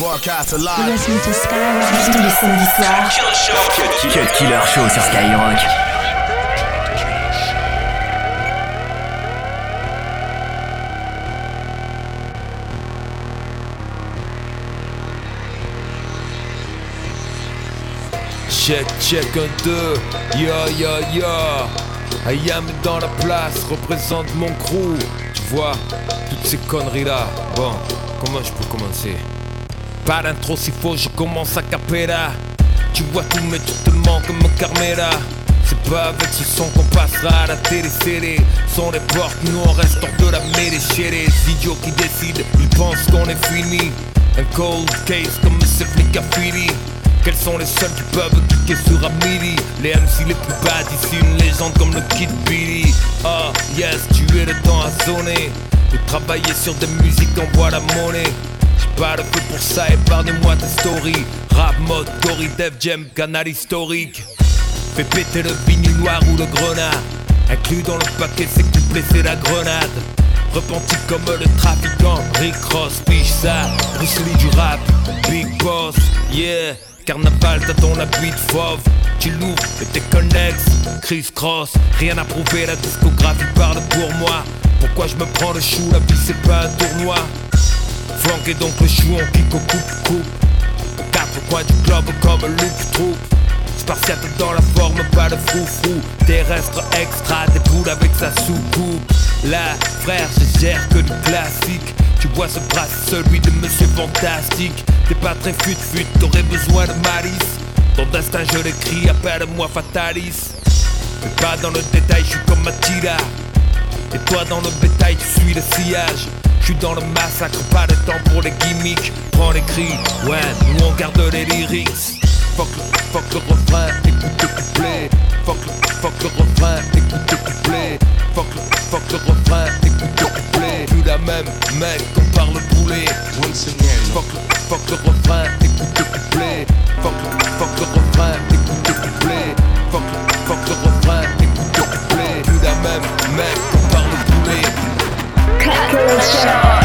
Broadcast You're listening to Skyrock tous les samedis soirs. Cut Killer Show sur Skyrock. Check, check, un, deux, ya, ya, ya. Ayam est dans la place, représente mon crew. Tu vois, toutes ces conneries là. Bon, comment je peux commencer? Pas d'intro s'il faut, je commence à capella. Tu vois tout, mais tu te manques comme Carmela. C'est pas avec ce son qu'on passera à la télé-série. Sont les portes, nous on reste hors de la mêlée chez les idiots qui décident. Ils pensent qu'on est fini. Un cold case comme ces flics à. Quels sont les seuls qui peuvent cliquer sur Amelie Les MC les plus bad ici, une légende comme le Kid Billy Oh yes, tu es le temps à sonner De travailler sur des musiques, envoie la monnaie pas le pour ça, épargne-moi tes stories. Rap mode, Cory, Def Jam, canal historique. Fais péter le vinyle noir ou le grenade. Inclus dans le paquet, c'est couplé, c'est la grenade. Repenti comme le trafiquant Rick Ross, piche ça Bruce du rap Big Boss, yeah. Carnaval, t'as ton habit de fauve. Tu l'ouvres et t'es connexe Chris Cross, rien à prouver La discographie parle pour moi. Pourquoi je me prends le chou La vie c'est pas un tournoi? Flanqué donc le chou en kick au coupe coupe. Aux quatre coins du globe comme Luke Troupe Spartiate dans la forme, pas de frou-frou Terrestre extra, des boules avec sa soucoupe. Là, frère, je gère que du classique. Tu vois ce bras, celui de Monsieur Fantastique. T'es pas très fut-fut, t'aurais besoin de malice. Ton destin, je l'écris, appelle-moi Fatalis. Mais pas dans le détail, je suis comme Matilda Et toi dans le bétail, tu suis le sillage suis dans le massacre, pas de temps pour les gimmicks. Prends les cris, ouais, nous on garde les lyrics. Fuck le, fuck le refrain, écoute le couplet. Fuck le, fuck le refrain, écoute le couplet. Fuck le, fuck le refrain, écoute le couplet. Plus la même mec qu'on parle poulet. Once again. Fuck le, fuck le refrain, écoute le couplet. Fuck le, fuck le refrain, écoute le couplet. Fuck le, fuck le refrain, écoute le couplet. Plus la même mec Killer Show.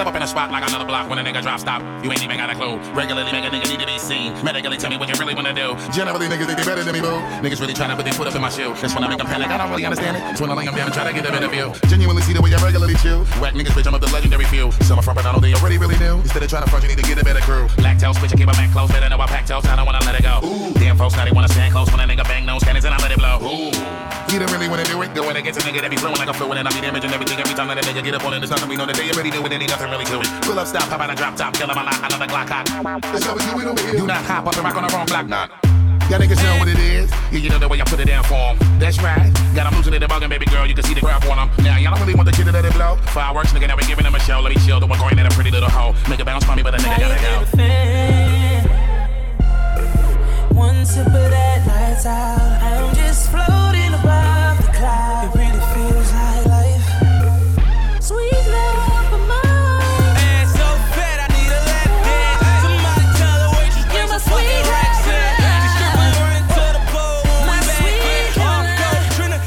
Here in a spot like another block when a nigga drop stop. You ain't even got a clue. Regularly make a nigga need to be seen. Medically tell me what you really wanna do. Generally, niggas think they better than me, boo. Niggas really tryna put their foot up in my shoe. That's when I make them panic. I don't really understand it. It's when I lay down and try to get a in view. Genuinely see the way you regularly chill. Whack niggas, bitch, I'm up the legendary few. Summer from Bernardo, they already really knew. Instead of trying to front, you need to get a better crew. Lactose, bitch, I keep my back close. Better know I pack toes. I don't wanna let it go. Ooh. Damn folks, now they wanna stand close when a nigga bang nose cannons and I let it blow. Ooh. You don't really wanna do it. Go in against a nigga that be flowing like a fluid and I be damaging everything every time that a nigga get up on it. There's nothing we know that they already knew it. It ain't nothing really do. Pull up, stop, hop out a drop top, kill him a lot, another Glock hot. That's how we do it over. Do not hop up and rock on the wrong block, not. Y'all niggas know what it is. Yeah, you know the way I put it down for them. That's right. Got them losing it, bugging, baby girl. You can see the crap on them. Now, y'all don't really want the shit to let it blow. Fireworks, nigga, now we giving them a show. Let me chill. The one going at a pretty little hoe. Make a bounce for me, but a nigga gotta go. One sip of that night's out. I'm just floating above the clouds.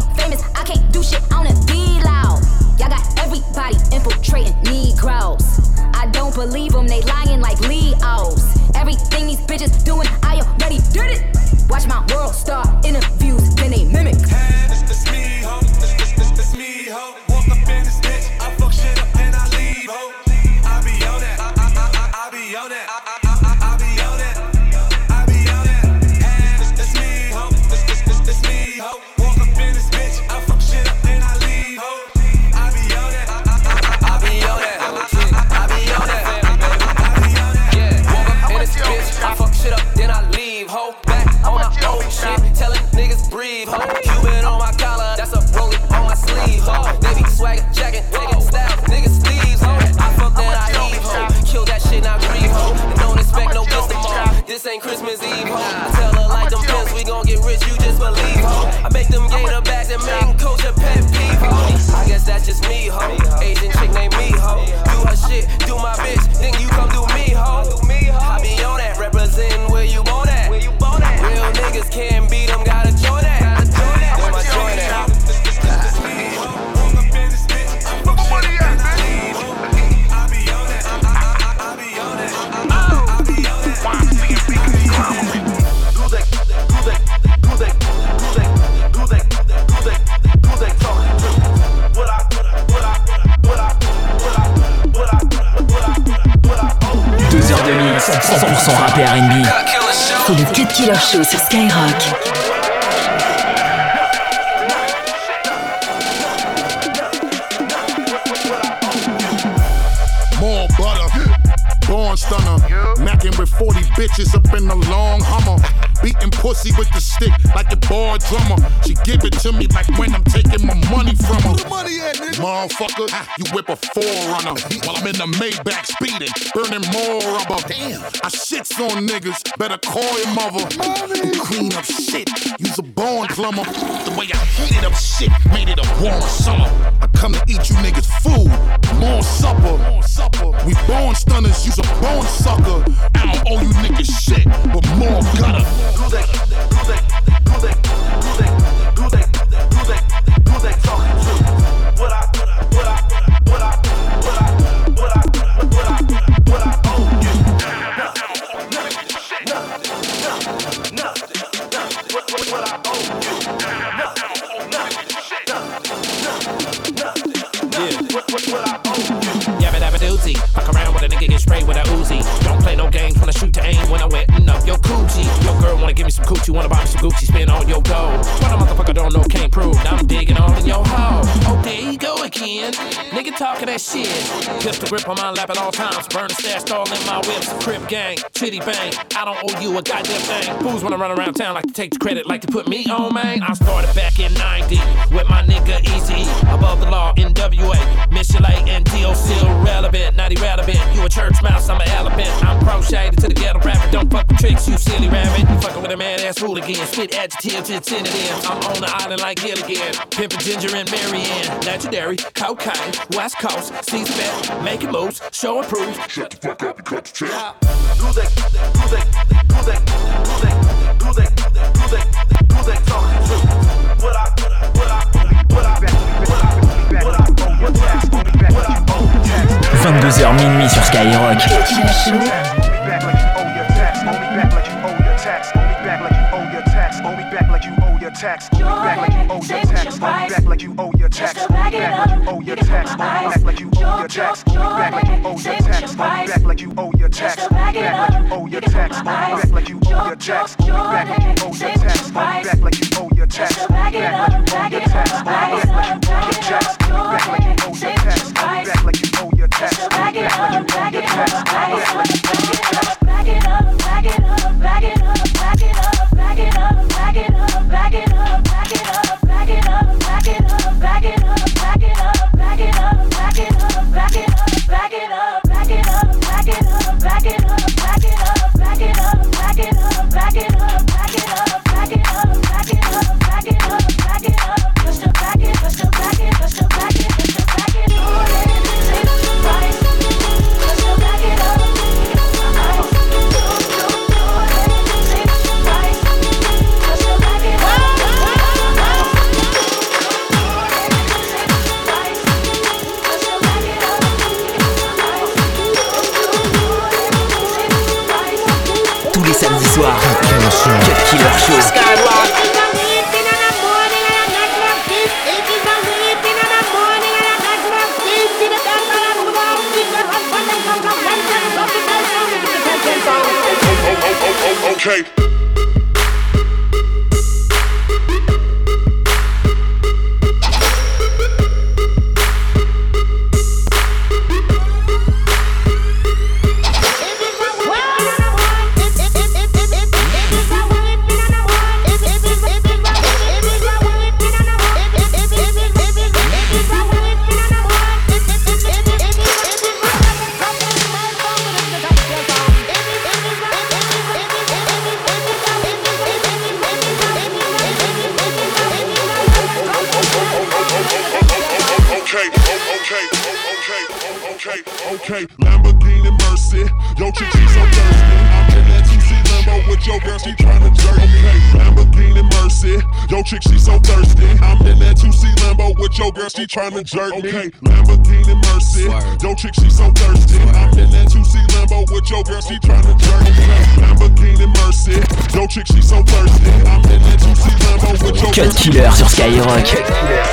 fucking famous. I can't do shit on a D loud. Y'all got everybody infiltrating Negroes. I don't believe them, they lying like Leos. Everything these bitches doing, I already did it. Watch my world star. 100% rap et R&B. C'est le Cut Killer Show sur Skyrock. More butter, Born stunner, macking with 40 bitches up in the long hummer. Beating pussy with the stick like a bar drummer. She give it to me like when I'm taking my money from her. Where money at, nigga? Motherfucker, you whip a forerunner while I'm in the Maybach speeding, burning more rubber. Damn, I shits on niggas. Better call your mother. You clean up shit. Use a born plumber. The way I heated up shit made it a warm summer. I come to eat you niggas food. More supper. We born stunners. Use a bone sucker. I don't owe you niggas shit, but more around town like to take the credit, like to put me on, man. I started back in 90 with my nigga Eazy. Above the law, NWA. Lake and DO still relevant, not irrelevant. A church mouse, I'm an elephant. I'm pro shaded to the ghetto rapper. Don't fuck with tricks, you silly rabbit. You fucking with a mad ass hooligan. Spit adjectives and synonyms. I'm on the island like Gilligan. Pimpin' Ginger and Mary Ann. Legendary, cocaine, West Coast, C-SPAN. Making moves, showing proof. Shut the fuck up and cut the check. Do they, do they, do they, do they, do they, do they, do they, do they talking true? What I, what I, what I, 22h minuit sur Skyrock. tax. Me back like you owe your tax. Me back like you owe your tax. Me back like you owe your tax. Me back like you owe your tax. Me back like you owe your tax. Me back like you owe your tax. Me back like you owe your tax. Me back like you owe your tax. Me back like you owe your tax. Me back like you owe your tax. Me back like you owe your tax. Me back like you owe your tax. Me back like you owe your tax. Push the back, it up, back. Your girl, she tryna jerk. Okay, Lamborghini Mercy, yo chick she so thirsty. I'm in that 2C Lambo with your girl, she tryna jerk. Okay, Lamborghini Mercy, yo chick she so thirsty. I'm in that 2C Lambo with your girl. Cut Killer sur Skyrock.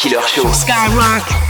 Killer sur Skyrock.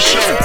Show.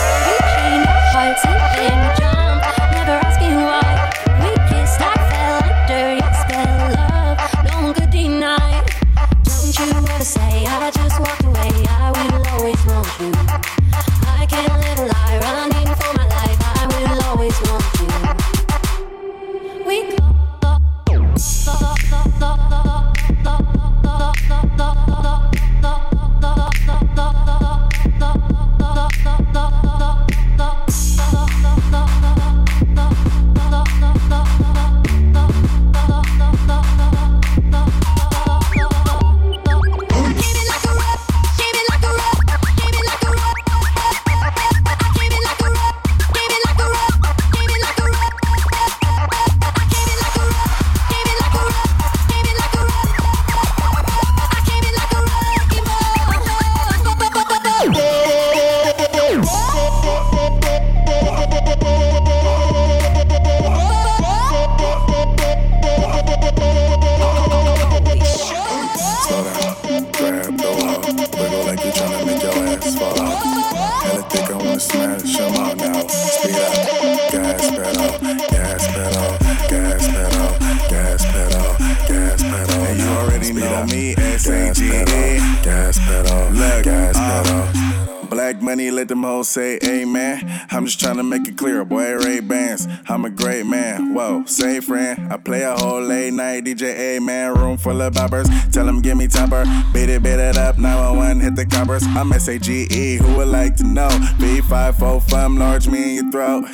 DJ, man. Room full of boppers. Tell them give me topper. Beat it, beat it up. 911, hit the coppers. I'm SAGE, who would like to know? B54 fun, large me in your throat.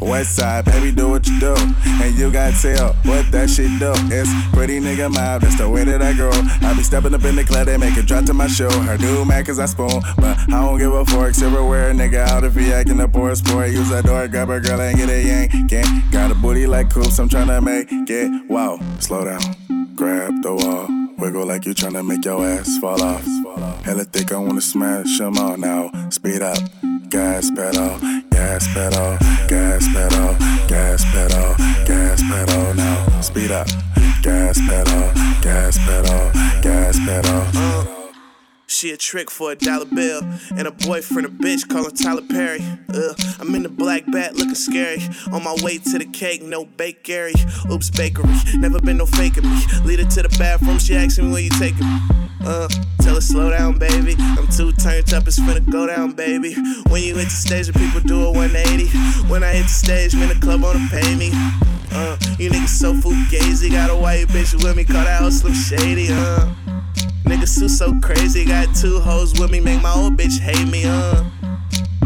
West side, baby, do what you do. And you got tell what that shit do. It's pretty nigga mob, that's the way that I grow. I be stepping up in the club, they make it drop to my show. Her do mad cause I spoon, but I don't give a fork. Silverware, nigga, out if he acting a poor sport. Use that door, grab a girl and get a yank. Can't got a booty like coops, I'm trying to make it. Wow, slow down, grab the wall. Wiggle like you tryna make your ass fall off. Hella thick, I wanna smash them all now. Speed up, gas pedal, gas pedal, gas pedal, gas pedal, gas pedal now. Speed up, gas pedal, gas pedal, gas pedal. She a trick for a dollar bill. And a boyfriend, a bitch, call Tyler Perry. Ugh, I'm in the black bat looking scary. On my way to the cake, no bakery. Oops, bakery. Never been no faking me. Lead her to the bathroom, she asks me where you taking me. Uh, tell her slow down, baby. I'm too turned up, it's finna go down, baby. When you hit the stage, the people do a 180. When I hit the stage, man, the club wanna pay me. Uh, you niggas so fugazi. Got a white bitch with me, call that house Slim Shady, uh. Niggas Sue so crazy, got two hoes with me, make my old bitch hate me, uh.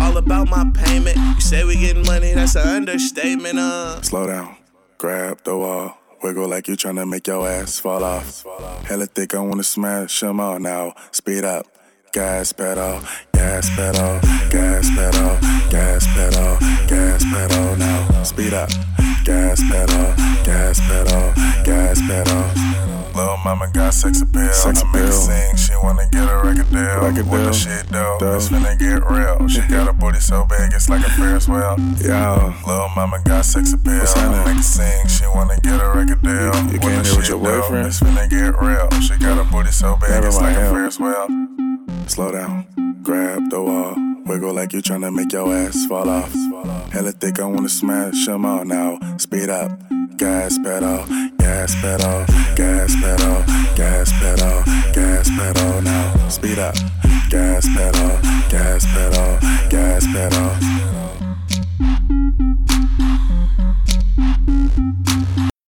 All about my payment. You say we getting money, that's an understatement, uh. Slow down, grab the wall. Wiggle like you tryna make your ass fall off. Hella thick, I wanna smash them all now. Speed up, gas pedal, gas pedal, gas pedal, gas pedal, gas pedal now. Speed up, gas pedal, gas pedal, gas pedal. Mama got sex appeal. Sex appeal. Make sing. She wanna get a record deal. Record what deal. the shit do? It's finna get real. She got a booty so big it's like a Ferris wheel. Yo, little mama got sex appeal. What's Make it sing. She wanna get a record deal. You, you came here with your boyfriend. It's finna get real. She got a booty so big Never it's like a Ferris wheel. Slow down. Grab the wall. Wiggle like you tryna make your ass fall off. Hella thick, I wanna smash them all now. Speed up gas pedal, gas pedal, gas pedal, gas pedal, gas pedal now. Speed up, gas pedal, gas pedal, gas pedal.